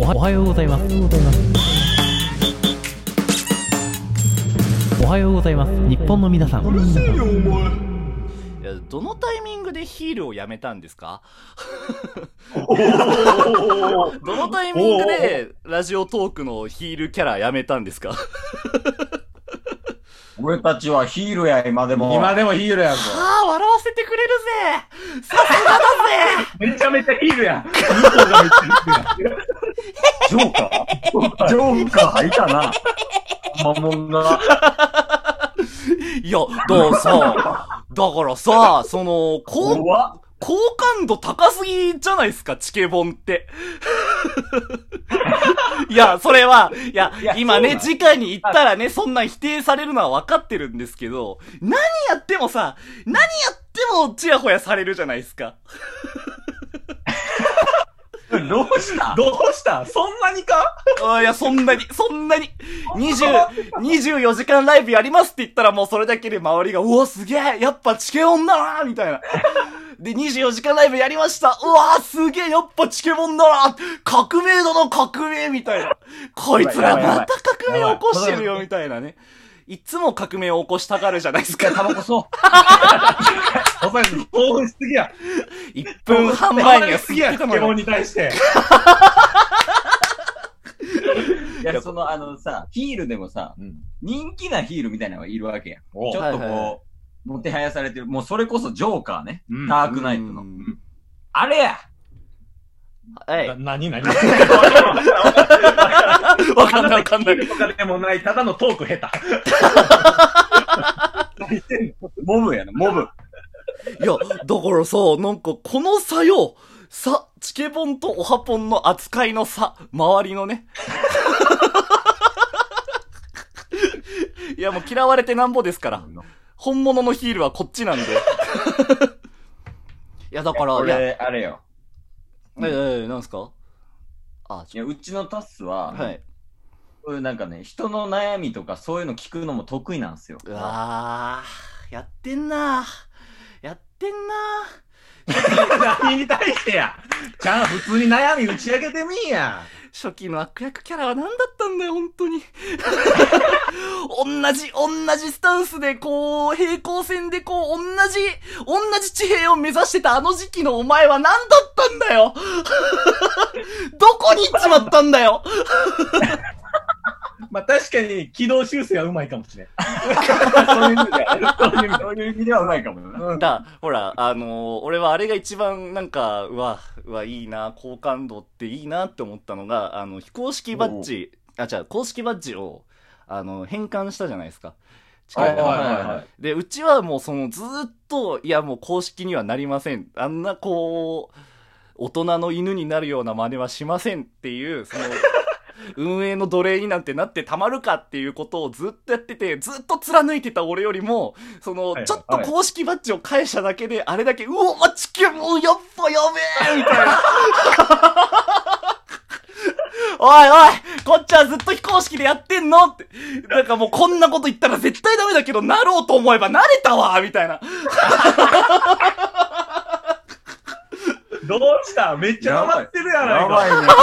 おはおはようございます。おはようございます。日本の皆さん。いやどのタイミングでヒールをやめたんですか？どのタイミングでラジオトークのヒールキャラやめたんですか？俺たちはヒールや、今でも。今でもヒールやんぞ。ああ、笑わせてくれるぜさすがだぜ めちゃめちゃヒールやん。ジョーカー？ジョーカー入ったな。魔物が。いや、だからさ、だからさ、その、こう、好感度高すぎじゃないですか、チケボンって。いや、それは、いや、いや今ね、そう直に言ったらね、そんなん否定されるのは分かってるんですけど、何やってもさ、何やってもチヤホヤされるじゃないですか。どうした？どうした？そんなにか？あいや、そんなに、そんなに、20、24時間ライブやりますって言ったらもうそれだけで周りが、うわ、すげえやっぱチケオンだなみたいな。で、24時間ライブやりました。うわすげえやっぱチケモンだな。革命だな革命みたいな。こいつらまた革命起こしてるよみたいなね。いつも革命を起こしたがるじゃないですか。タバコそう。おさ興奮しすぎや。1分半前にはすぎや、ケモンに対して。いや、その、あのさ、ヒールでもさ、人気なヒールみたいなのがいるわけやん。ちょっとはいはいはいこう、もてはやされてる。もうそれこそジョーカーね。うんダークナイトのう。んあれやはい。な何何？わかんないわかんない。とかでもない、ただのトーク下手。何してんのモブやな、モブ。いや、だからさ、なんかこの差よ、差、チケボンとオハポンの扱いの差、周りのね。いや、もう嫌われてなんぼですから。本物のヒールはこっちなんで。いや、だから、こいや、あれよ。え、え、なんすか？あ、ちいや、うちのタッスは、はい。そういうなんかね、人の悩みとかそういうの聞くのも得意なんですよ。うわー、やってんなやってんな 何に対してや。ちゃん普通に悩み打ち上げてみんや。初期の悪役キャラは何だったんだよ、本当に。同じ、同じスタンスで、こう、平行線でこう、同じ、同じ地平を目指してたあの時期のお前は何だったんだよ どこに行っちまったんだよ まあ確かに軌道修正はうまいかもしれん。そういう意味では、そういうそういう意味ではうまいかもな。だ、ほら、あのー俺はあれが一番なんか、うわ、は、い。い。な、好感度ってい。い。なって思ったのが、あの、非公式バッジ、あ、違う、公式バッジを、あの、変換したじゃない。ですか。はい。はい。はい。はい。で、うちはもうそのずっと、い。やもう公式にはなりません。あんなこう、大人の犬になるような真似はしませんってい。う、その、運営の奴隷になんてなってたまるかっていうことをずっとやってて、ずっと貫いてた俺よりも、その、はいちょっと公式バッジを返しただけで、あれだけ、うお、マチケもうやっぱやべえみたいな。おいおいこっちはずっと非公式でやってんのって。なんかもうこんなこと言ったら絶対ダメだけど、なろうと思えばなれたわみたいな。どうした？めっちゃハマってるやないか。やばいね。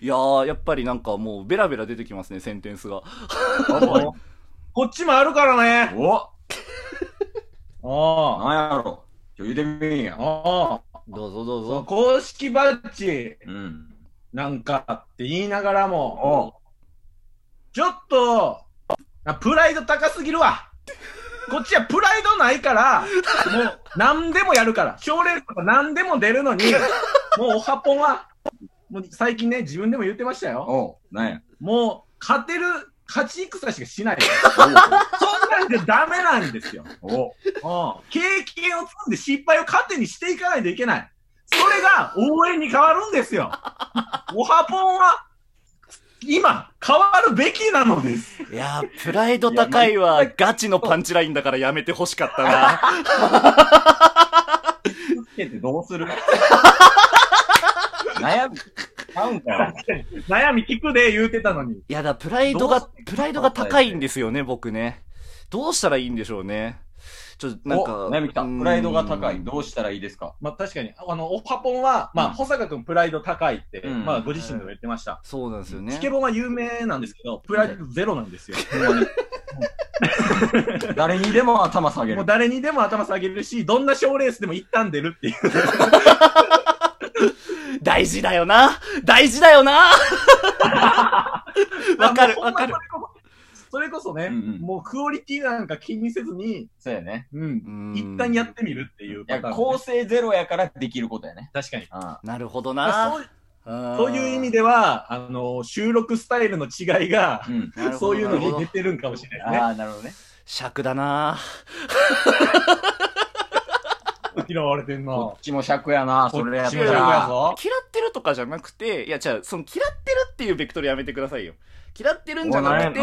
いやー、やっぱりなんかもうベラベラ出てきますね、センテンスが。こっちもあるからね。お あなんやろ。言うてみんや。あ。どうぞどうぞ。公式バッジうん。なんかって言いながらも、おちょっと、あプライド高すぎるわ。こっちはプライドないから、もう何でもやるから。賞レースとか何でも出るのに、もうおはぽんは、もう最近ね、自分でも言ってましたよ。おなんや。もう、勝てる、勝ち戦しかしない。そんなんじゃダメなんですよ。おうん経験を積んで失敗を糧にしていかないといけない。それが応援に変わるんですよ。おはぽんは、今、変わるべきなのです。いやー、プライド高いはガチのパンチラインだからやめてほしかったな。つけてどうする？悩み。悩み聞くで言うてたのに。いやだ、プライドがプライドが高いんですよね、僕ね。どうしたらいいんでしょうね。ちょ、なんか。お悩み来た。うんプライドが高い。どうしたらいいですか？まあ確かに、あの、おはぽんは、まあ、うん保坂くんプライド高いって、うんまあご自身でも言ってました。そうなんですよね。チケボンは有名なんですけど、プライドゼロなんですよ。ほんまに誰にでも頭下げる。もう誰にでも頭下げるし、どんな賞レースでも一旦出るっていう。大事だよな大事だよな わかるわかるそれこそね、うんうんもうクオリティなんか気にせずに、そうやね。うんうん一旦やってみるっていういや、パターン、構成ゼロやからできることやね。確かに。うん。なるほどまあなそういう意味では、あの、収録スタイルの違いが、うん。そういうのに出てるんかもしれないですね。ああ、なるほどね。尺だな嫌われてんな。こっちも尺やな、それやったら。ぞ。嫌ってるとかじゃなくて、いや、じゃあ、その嫌ってるっていうベクトルやめてくださいよ。嫌ってるんじゃなくて、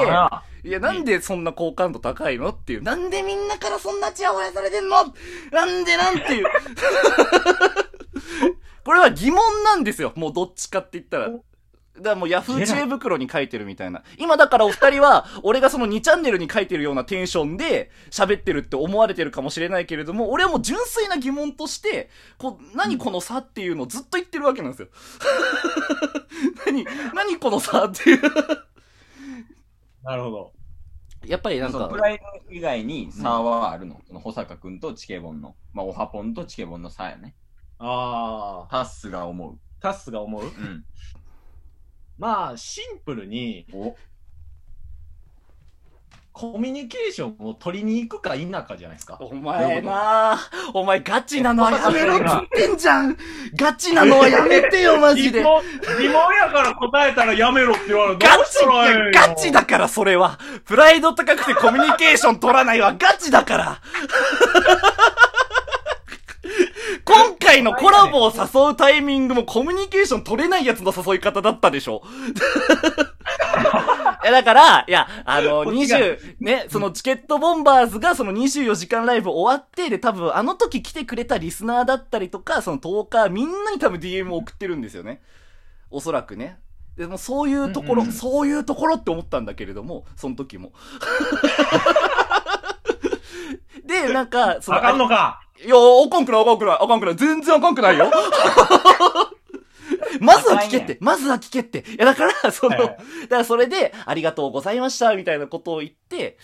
いや、なんでそんな好感度高いのっていう。なんでみんなからそんなチヤホヤされてんの？なんでなんていう。これは疑問なんですよ。もうどっちかって言ったら。だからもうヤフー知恵袋に書いてるみたいな。今だからお二人は、俺がその2チャンネルに書いてるようなテンションで喋ってるって思われてるかもしれないけれども、俺はもう純粋な疑問として、こう、何この差っていうのをずっと言ってるわけなんですよ。何、何この差っていう。なるほど。やっぱりなんかプ、ライド以外に差はあるの？その保坂くんとチケボンの。まあ、オハポンとチケボンの差やね。ああ、タッスが思う。タスが思う？うん。まあ、シンプルに、お。コミュニケーションを取りに行くか否かじゃないですか。お前なお前ガチなのはやめろって言ってんじゃん。ガチなのはやめてよ、マジで。疑問疑問やから答えたらやめろって言われる。ガチ、ガチだからそれはプライド高くてコミュニケーション取らないはガチだから今回のコラボを誘うタイミングもコミュニケーション取れないやつの誘い方だったでしょ いや、だから、いや、あの、こっちが20、ね、そのチケットボンバーズがその24時間ライブ終わって、で、多分あの時来てくれたリスナーだったりとか、その10日、みんなに多分 DM を送ってるんですよね。おそらくね。でもそういうところ、うんうんそういうところって思ったんだけれども、その時も。で、なんか、そあかんのかいや、あかんくない、あかんくない、あかんくない、全然あかんくないよ。まずは聞けって、まずは聞けって。いや、だから、その、だはい。からそれで、ありがとうございました、みたいなことを言って、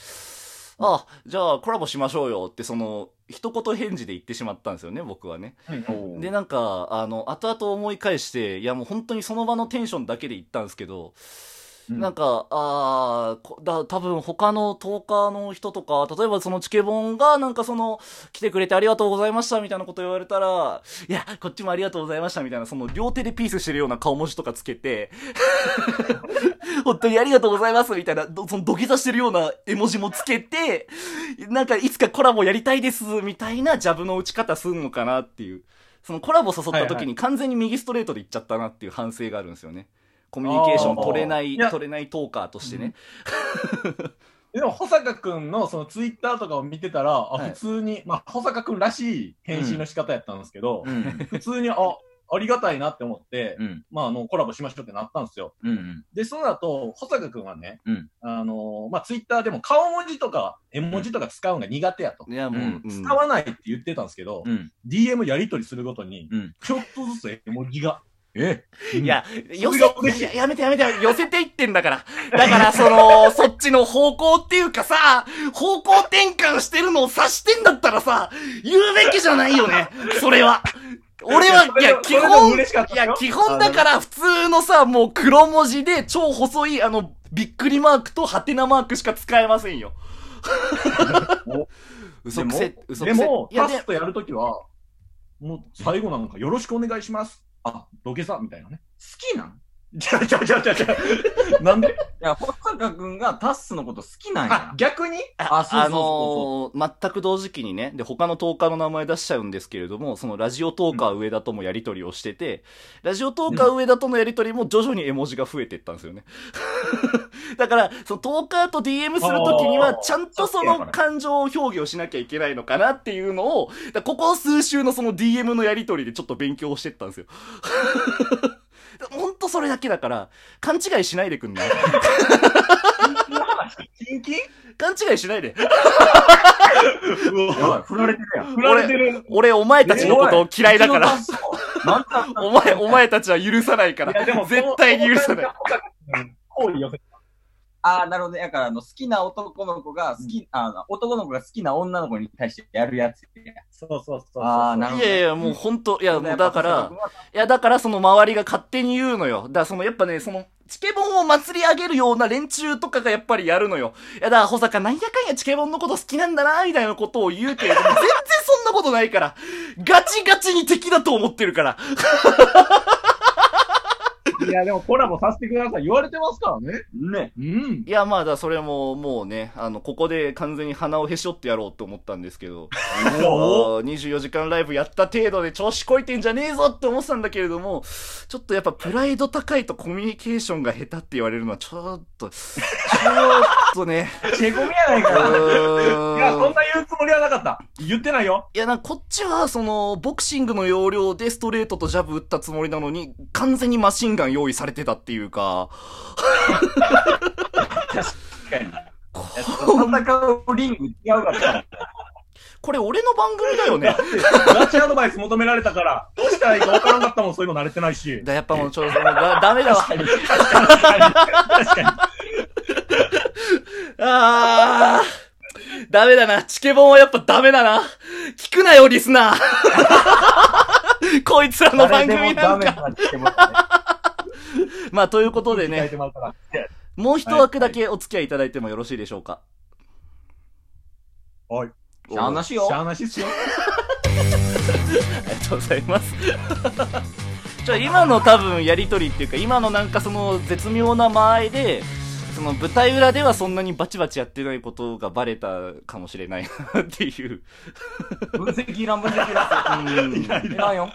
あ、じゃあコラボしましょうよって、その、一言返事で言ってしまったんですよね、僕はね。おで、なんか、あの、後々思い返して、いやもう本当にその場のテンションだけで言ったんですけど、うんなんか、あだ、多分他のトーカーの人とか、例えばそのチケボンがなんかその、来てくれてありがとうございましたみたいなこと言われたら、いや、こっちもありがとうございましたみたいな、その両手でピースしてるような顔文字とかつけて、本当にありがとうございますみたいな、どその土下座してるような絵文字もつけて、なんかいつかコラボやりたいですみたいなジャブの打ち方すんのかなっていう。そのコラボ誘った時に完全に右ストレートで行っちゃったなっていう反省があるんですよね。コミュニケーション取れない、取れないトーカーとしてね。でも、保坂くんのそのツイッターとかを見てたら、あ、はい普通に、まあ、保坂くんらしい返信の仕方やったんですけど、うん。普通に、あ、ありがたいなって思って、うん。まあ、あの、コラボしましょうってなったんですよ。うん。で、その後、保坂くんはね、うんあのまあ、ツイッターでも顔文字とか絵文字とか使うのが苦手やと。いや、もう、うんうん使わないって言ってたんですけど、うん。DM やり取りするごとに、うん。ちょっとずつ絵文字が。え？いや、寄せ、いややめてやめて、寄せていってんだから。だから、その、そっちの方向っていうかさ、方向転換してるのを指してんだったらさ、言うべきじゃないよね。それは。俺は、いや、基本、いや、基本だから、普通のさ、もう黒文字で超細い、あの、びっくりマークとハテナマークしか使えませんよ。嘘くせ、嘘くせ。でも、いや、でタスとやるときは、もう最後なんかよろしくお願いします。あ、土下座みたいなね。好きなん？ちゃうちゃうちゃうちゃうちゃう。なんで？いや、保坂くんがタッスのこと好きなんあや、。逆に？あそうそうそうあのー全く同時期にね、で、他のトーカーの名前出しちゃうんですけれども、そのラジオトーカー上田ともやりとりをしてて、ラジオトーカー上田とのやりとりも徐々に絵文字が増えていったんですよね。だから、そのトーカーと DM するときには、ちゃんとその感情表現をしなきゃいけないのかなっていうのを、ここ数週のその DM のやりとりでちょっと勉強してったんですよ。それだけだから、勘違いしないでくんない？そんな話？キンキン勘違いしないで。やばい、振られてるやん。振られてる。俺、お前たちのことを嫌いだから。お前、お前たちは許さないから。絶対に許さない。。ああ、なるほどね。だから、あの、好きな男の子が、好き、あの、男の子が好きな女の子に対してやるやつや。そうそうそうそう。あーなるほどいやいや、もう本当いや、もうだから、いや、だからその周りが勝手に言うのよ。だからその、やっぱね、その、チケボンを祭り上げるような連中とかがやっぱりやるのよ。いや、だから、保坂なんやかんやチケボンのこと好きなんだな、みたいなことを言うけれども、全然そんなことないから。ガチガチに敵だと思ってるから。いや、でもコラボさせてください。言われてますからね。ね。うん。いや、まあ、だからそれも、もうね、あの、ここで完全に鼻をへし折ってやろうと思ったんですけど。おあー24時間ライブやった程度で調子こいてんじゃねえぞって思ってたんだけれども、ちょっとやっぱプライド高いとコミュニケーションが下手って言われるのはちょっと、っとね、チェコミやないか。いや、そんな言うつもりはなかった。言ってないよ。いや、なこっちは、その、ボクシングの要領でストレートとジャブ打ったつもりなのに、完全にマシンガン用意されてたっていうか、確かに。戦うリング違うから。これ俺の番組だよね。ガチアドバイス求められたから、どうしたらいいか分からんかったもん、そういうの慣れてないし。だやっぱもうちょっと、だダメだわ。確かに。あー、ダメだな。チケボンはやっぱダメだな。聞くなよ、リスナー。こいつらの番組なんか。か。まあ、ということでね、てもう一枠だけお付き合いいただいてもよろしいでしょうか。はい。しゃあなしよし。ゃあなしっすよ。ありがとうございます。ちょ、今の多分やりとりっていうか、今のなんかその絶妙な間合いで、その舞台裏ではそんなにバチバチやってないことがバレたかもしれないなっていう。分析いらん分析いらん。うん いらんよ。